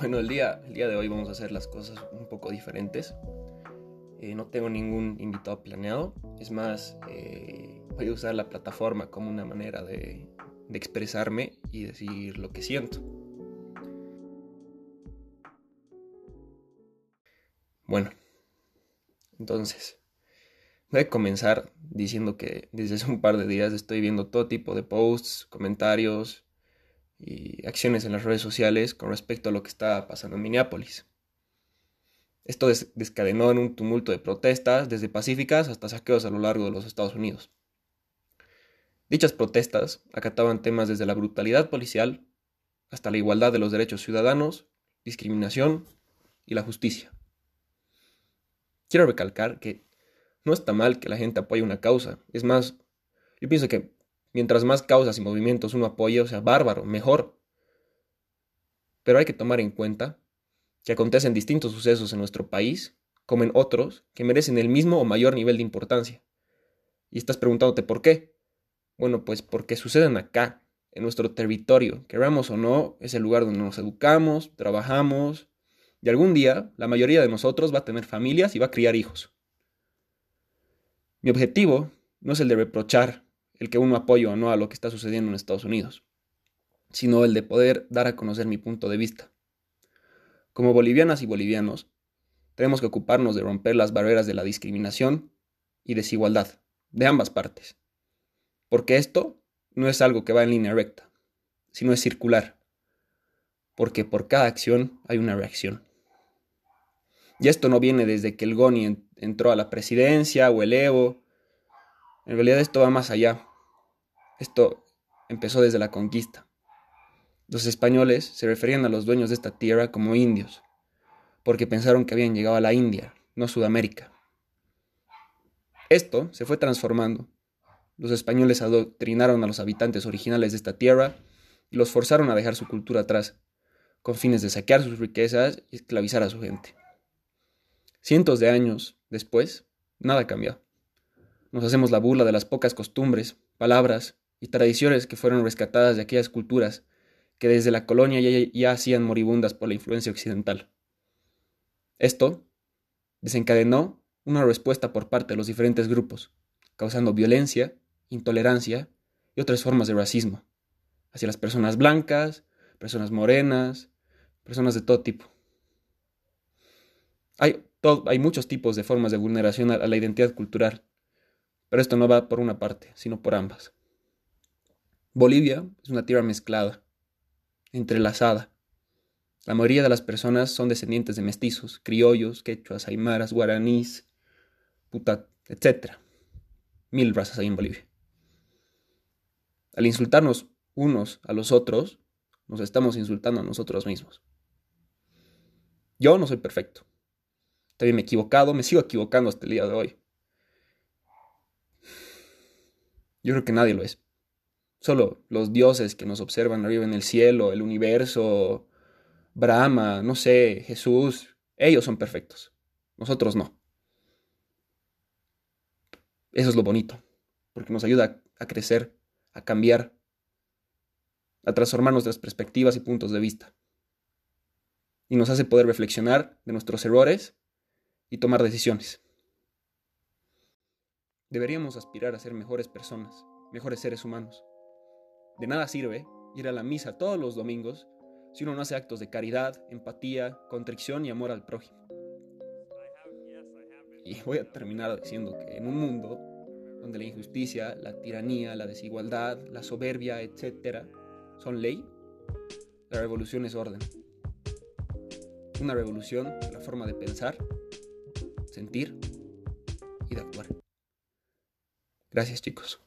Bueno, el día, el día de hoy vamos a hacer las cosas un poco diferentes. Eh, no tengo ningún invitado planeado. Es más, eh, voy a usar la plataforma como una manera de, de expresarme y decir lo que siento. Bueno, entonces, voy a comenzar diciendo que desde hace un par de días estoy viendo todo tipo de posts, comentarios, y acciones en las redes sociales con respecto a lo que está pasando en Minneapolis. Esto descadenó en un tumulto de protestas, desde pacíficas hasta saqueos a lo largo de los Estados Unidos. Dichas protestas acataban temas desde la brutalidad policial hasta la igualdad de los derechos ciudadanos, discriminación y la justicia. Quiero recalcar que no está mal que la gente apoye una causa. Es más, yo pienso que Mientras más causas y movimientos uno apoye, o sea, bárbaro, mejor. Pero hay que tomar en cuenta que acontecen distintos sucesos en nuestro país, como en otros, que merecen el mismo o mayor nivel de importancia. Y estás preguntándote por qué. Bueno, pues porque suceden acá, en nuestro territorio, queramos o no, es el lugar donde nos educamos, trabajamos, y algún día la mayoría de nosotros va a tener familias y va a criar hijos. Mi objetivo no es el de reprochar el que uno apoye o no a lo que está sucediendo en Estados Unidos, sino el de poder dar a conocer mi punto de vista. Como bolivianas y bolivianos, tenemos que ocuparnos de romper las barreras de la discriminación y desigualdad de ambas partes, porque esto no es algo que va en línea recta, sino es circular, porque por cada acción hay una reacción. Y esto no viene desde que el Goni entró a la presidencia o el Evo. En realidad esto va más allá. Esto empezó desde la conquista. Los españoles se referían a los dueños de esta tierra como indios, porque pensaron que habían llegado a la India, no Sudamérica. Esto se fue transformando. Los españoles adoctrinaron a los habitantes originales de esta tierra y los forzaron a dejar su cultura atrás, con fines de saquear sus riquezas y esclavizar a su gente. Cientos de años después, nada cambió. Nos hacemos la burla de las pocas costumbres, palabras y tradiciones que fueron rescatadas de aquellas culturas que desde la colonia ya, hacían moribundas por la influencia occidental. Esto desencadenó una respuesta por parte de los diferentes grupos, causando violencia, intolerancia y otras formas de racismo hacia las personas blancas, personas morenas, personas de todo tipo. Hay, hay muchos tipos de formas de vulneración a la identidad cultural, pero esto no va por una parte, sino por ambas. Bolivia es una tierra mezclada, entrelazada. La mayoría de las personas son descendientes de mestizos, criollos, quechuas, aymaras, guaraníes, puta, etc. Mil razas hay en Bolivia. Al insultarnos unos a los otros, nos estamos insultando a nosotros mismos. Yo no soy perfecto. También me he equivocado, me sigo equivocando hasta el día de hoy. Yo creo que nadie lo es. Solo los dioses que nos observan arriba en el cielo, el universo, Brahma, no sé, Jesús, ellos son perfectos. Nosotros no. Eso es lo bonito, porque nos ayuda a crecer, a cambiar, a transformar nuestras perspectivas y puntos de vista. Y nos hace poder reflexionar de nuestros errores y tomar decisiones. Deberíamos aspirar a ser mejores personas, mejores seres humanos. De nada sirve ir a la misa todos los domingos si uno no hace actos de caridad, empatía, contrición y amor al prójimo. Y voy a terminar diciendo que en un mundo donde la injusticia, la tiranía, la desigualdad, la soberbia, etc., son ley, la revolución es orden. Una revolución es la forma de pensar, sentir y de actuar. Gracias chicos.